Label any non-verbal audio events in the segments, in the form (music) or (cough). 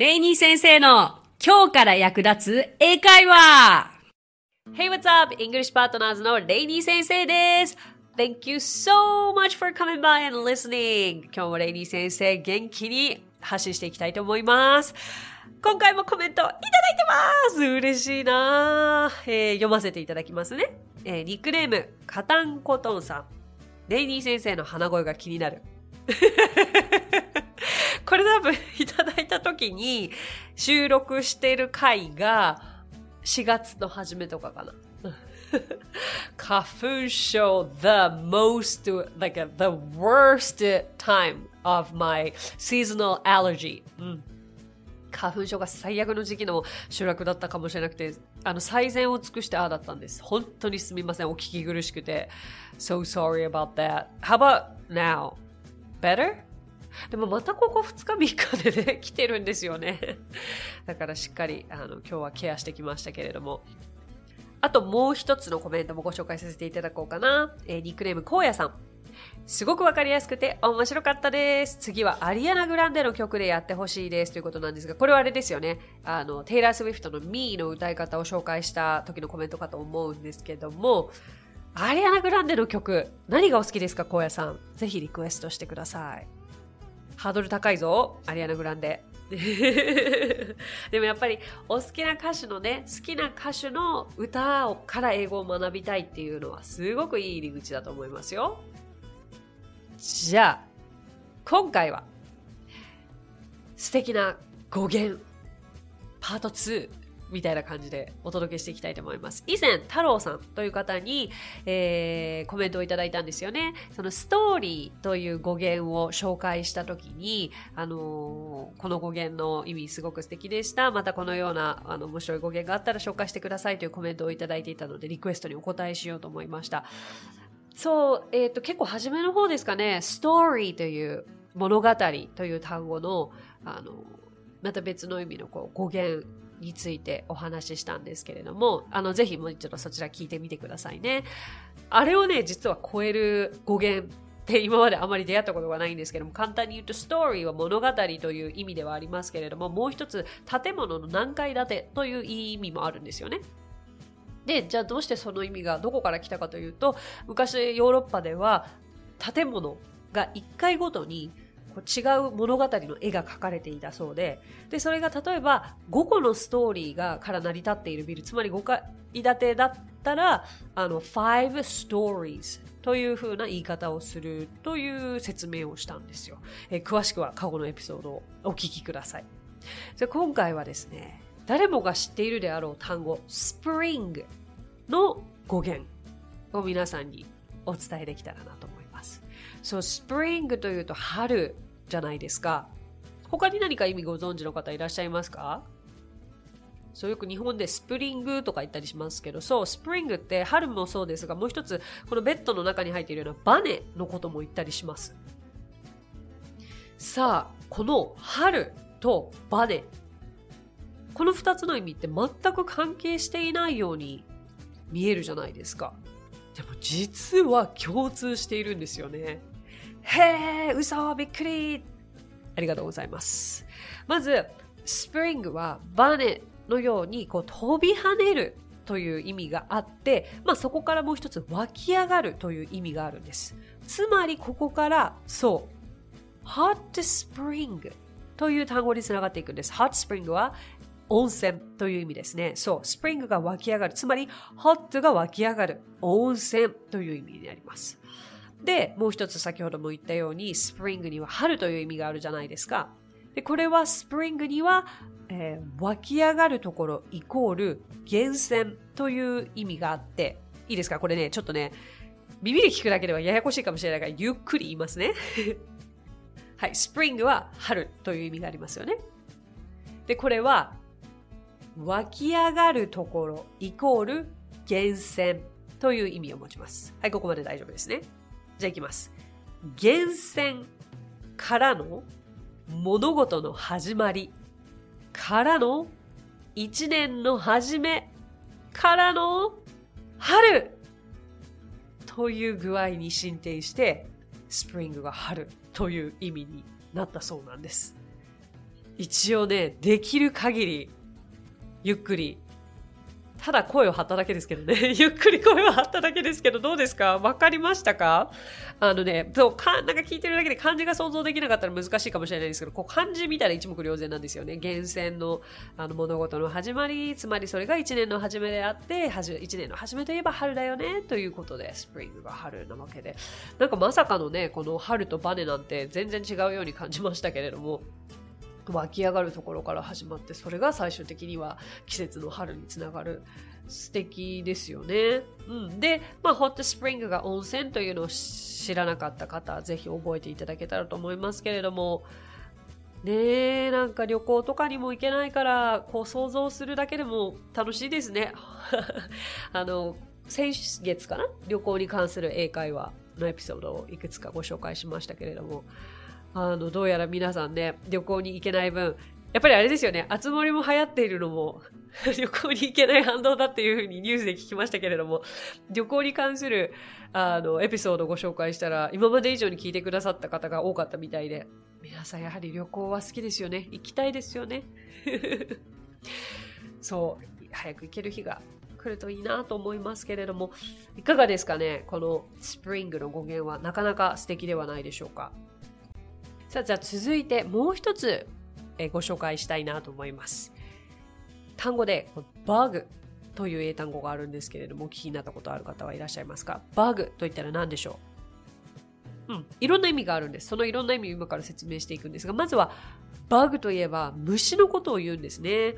レイニー先生の今日から役立つ英会話 Hey, what's up? English Partners のレイニー先生です。Thank you so much for coming by and listening. 今日もレイニー先生元気に発信していきたいと思います。今回もコメントいただいてます嬉しいな、えー、読ませていただきますね。えー、ニックネーム、カタンコトンさん。レイニー先生の鼻声が気になる。これ多分いただいた時に収録してる回が4月の初めとかかな。花粉症 the most like the worst time of my seasonal allergy、うん、花粉症が最悪の時期の収録だったかもしれなくてあの最善を尽くしてああだったんです。本当にすみません。お聞き苦しくて。So sorry about that. How about now? Better? でもまたここ2日3日でね、来てるんですよね。(laughs) だからしっかり、あの、今日はケアしてきましたけれども。あともう一つのコメントもご紹介させていただこうかな。えー、ニックネーム、荒野さん。すごくわかりやすくて面白かったです。次はアリアナ・グランデの曲でやってほしいですということなんですが、これはあれですよね。あの、テイラー・スウィフトの Me の歌い方を紹介した時のコメントかと思うんですけども、アリアナ・グランデの曲、何がお好きですか、荒野さん。ぜひリクエストしてください。ハードル高いぞ、アリアナ・グランデ。(laughs) でもやっぱりお好きな歌手のね、好きな歌手の歌をから英語を学びたいっていうのはすごくいい入り口だと思いますよ。じゃあ、今回は素敵な語源パート2みたいな感じでお届けしていきたいと思います。以前、太郎さんという方に、えー、コメントをいただいたんですよね。そのストーリーという語源を紹介したときに、あのー、この語源の意味すごく素敵でした。またこのような、あの、面白い語源があったら紹介してくださいというコメントをいただいていたので、リクエストにお答えしようと思いました。そう、えっ、ー、と、結構初めの方ですかね、ストーリーという物語という単語の、あの、また別の意味のこう語源についてお話ししたんですけれども、あの、ぜひもう一度そちら聞いてみてくださいね。あれをね、実は超える語源って今まであまり出会ったことがないんですけども、簡単に言うとストーリーは物語という意味ではありますけれども、もう一つ建物の何階建てという意味もあるんですよね。で、じゃあどうしてその意味がどこから来たかというと、昔ヨーロッパでは建物が1階ごとにこう違う物語の絵が描かれていたそうで、で、それが例えば5個のストーリーがから成り立っているビル、つまり5階建てだったら、あの、5 stories という風な言い方をするという説明をしたんですよ。えー、詳しくは過去のエピソードをお聞きください。じゃ今回はですね、誰もが知っているであろう単語、spring の語源を皆さんにお伝えできたらなと。そう、スプリングというと春じゃないですか。他に何か意味ご存知の方いらっしゃいますか？そうよく日本でスプリングとか言ったりしますけど、そう、スプリングって春もそうですが、もう一つ、このベッドの中に入っているようなバネのことも言ったりします。さあ、この春とバネ。この二つの意味って全く関係していないように見えるじゃないですか。でも実は共通しているんですよね。へえ、嘘びっくりありがとうございます。まず、スプリングはバネのようにこう飛び跳ねるという意味があって、まあそこからもう一つ湧き上がるという意味があるんです。つまりここからそう、hot spring という単語につながっていくんです。hot spring は温泉という意味ですね。そう、スプリングが湧き上がる。つまり、hot が湧き上がる。温泉という意味になります。で、もう一つ先ほども言ったように、スプリングには春という意味があるじゃないですか。で、これはスプリングには、えー、湧き上がるところイコール源泉という意味があって、いいですか？これね、ちょっとね、耳で聞くだけではややこしいかもしれないから、ゆっくり言いますね。(laughs) はい、スプリングは春という意味がありますよね。で、これは、湧き上がるところイコール源泉という意味を持ちます。はい、ここまで大丈夫ですね。じゃあいきます。源泉からの物事の始まりからの一年の始めからの春という具合に進展してスプリングが春という意味になったそうなんです。一応ね、できる限り、ゆっくりただ声を張っただけですけどね。(laughs) ゆっくり声を張っただけですけど、どうですか？わかりましたか？あのね、そう、か、なんか聞いてるだけで漢字が想像できなかったら難しいかもしれないですけど、こう漢字見たら一目瞭然なんですよね。源泉のあの物事の始まり、つまりそれが一年の始めであって、はじ一年の始めといえば春だよね、ということで、スプリングが春なわけで。なんかまさかのね、この春とバネなんて全然違うように感じましたけれども、湧き上がるところから始まってそれが最終的には季節の春につながる。素敵ですよね。うん、で、まあ、ホットスプリングが温泉というのを知らなかった方ぜひ覚えていただけたらと思いますけれども。ねえなんか旅行とかにも行けないからこう想像するだけでも楽しいですね。(laughs) あの先月かな？旅行に関する英会話のエピソードをいくつかご紹介しましたけれども。あの、どうやら皆さんね、旅行に行けない分、やっぱりあれですよね、熱盛も流行っているのも (laughs) 旅行に行けない反動だっていうふうにニュースで聞きましたけれども、旅行に関する、あの、エピソードをご紹介したら、今まで以上に聞いてくださった方が多かったみたいで、皆さんやはり旅行は好きですよね。行きたいですよね。(laughs) そう、早く行ける日が来るといいなと思いますけれども、いかがですかね？このスプリングの語源はなかなか素敵ではないでしょうか？さあ、じゃあ続いてもう一つ、えご紹介したいなと思います。単語で、バグという英単語があるんですけれども、お聞きになったことある方はいらっしゃいますか？バグといったら何でしょう？うん、いろんな意味があるんです。そのいろんな意味を今から説明していくんですが、まずは、 bug といえば虫のことを言うんですね。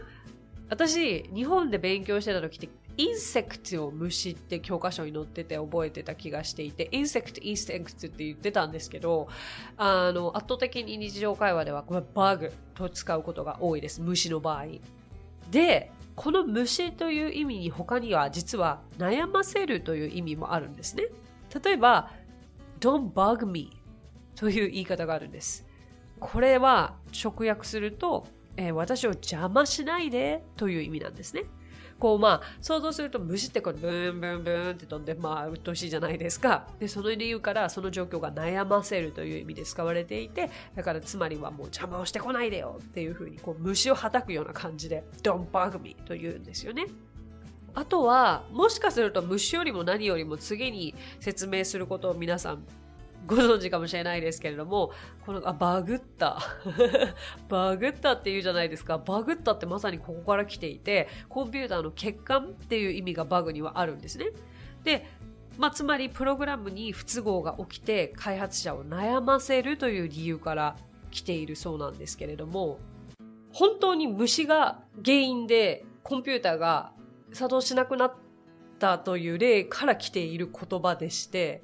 私、日本で勉強してた時って insect を虫って教科書に載ってて覚えてた気がしていて、 insect、insect って言ってたんですけど、あの、圧倒的に日常会話ではこれ bug と使うことが多いです。虫の場合。で、この虫という意味に他には実は悩ませるという意味もあるんですね。例えば、don't bug me という言い方があるんです。これは直訳すると、えー、私を邪魔しないでという意味なんですね。こうまあ想像すると虫ってこうブーンブーンブーンって飛んでまあ鬱陶しいじゃないですか。でその理由からその状況が悩ませるという意味で使われていてだからつまりはもう邪魔をしてこないでよっていうふうにこう虫をはたくような感じで Don't bug me と言うんですよね。あとは、もしかすると虫よりも何よりも次に説明することを皆さんご存知かもしれないですけれども、この、あ、バグった。(laughs) バグったって言うじゃないですか。バグったってまさにここから来ていて、コンピューターの欠陥っていう意味がバグにはあるんですね。で、まあ、つまりプログラムに不都合が起きて開発者を悩ませるという理由から来ているそうなんですけれども、本当に虫が原因でコンピューターが作動しなくなったという例から来ている言葉でして、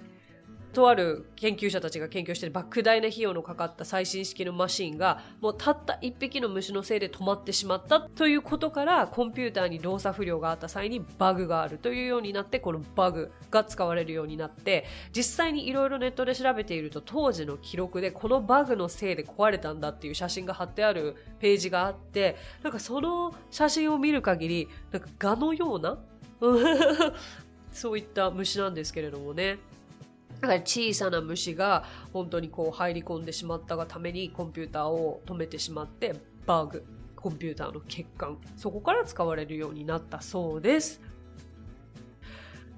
とある研究者たちが研究してる莫大な費用のかかった最新式のマシンがもうたった一匹の虫のせいで止まってしまったということからコンピューターに動作不良があった際にバグがあるというようになってこのバグが使われるようになって実際にいろいろネットで調べていると当時の記録でこのバグのせいで壊れたんだっていう写真が貼ってあるページがあってなんかその写真を見る限りなんか蛾のような (laughs) そういった虫なんですけれどもね。だから小さな虫が本当にこう入り込んでしまったがためにコンピューターを止めてしまってバグ、コンピューターの欠陥、そこから使われるようになったそうです。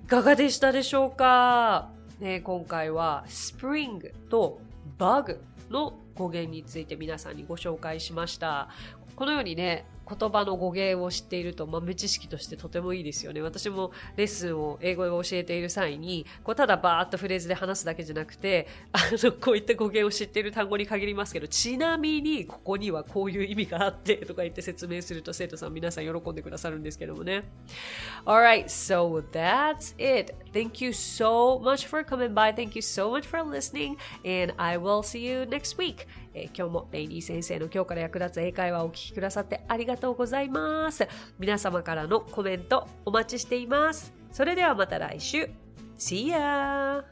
いかがでしたでしょうか、ね、今回はスプリングとバグの語源について皆さんにご紹介しました。このようにね、言葉の語源を知っていると豆知識としてとてもいいですよね。私もレッスンを英語で教えている際に、こうただバーッとフレーズで話すだけじゃなくて、あの、こういった語源を知っている単語に限りますけど、ちなみにここにはこういう意味があってとか言って説明すると生徒さん皆さん喜んでくださるんですけどもね。Alright, so that's it. Thank you so much for coming by. Thank you so much for listening. And I will see you next week. えー、今日もレイニー先生の今日から役立つ英会話をお聞きくださってありがとうございます。皆様からのコメントお待ちしています。それではまた来週。See ya!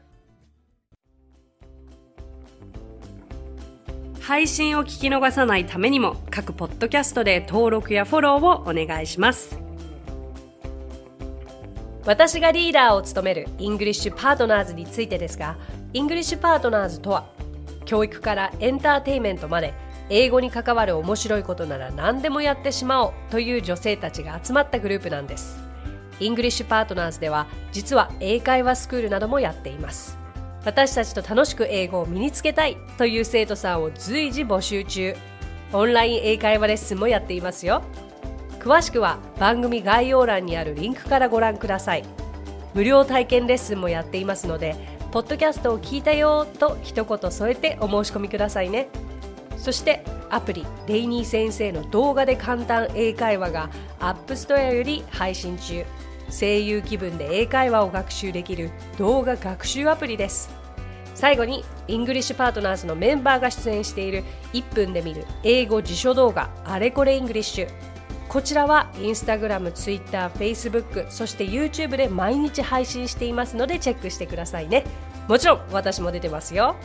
配信を聞き逃さないためにも各ポッドキャストで登録やフォローをお願いします。私がリーダーを務める English Partners についてですが、English Partners とは教育からエンターテイメントまで英語に関わる面白いことなら何でもやってしまおうという女性たちが集まったグループなんです。 English Partners では実は英会話スクールなどもやっています。私たちと楽しく英語を身につけたいという生徒さんを随時募集中。オンライン英会話レッスンもやっていますよ。詳しくは番組概要欄にあるリンクからご覧ください。無料体験レッスンもやっていますのでポッドキャストを聞いたよと一言添えてお申し込みくださいね。そしてアプリレイニー先生の動画で簡単英会話が App Store より配信中。声優気分で英会話を学習できる動画学習アプリです。最後に English Partners のメンバーが出演している1分で見る英語辞書動画あれこれ English。こちらはインスタグラム、ツイッター、フェイスブック、そして YouTube で毎日配信していますのでチェックしてくださいね。もちろん私も出てますよ。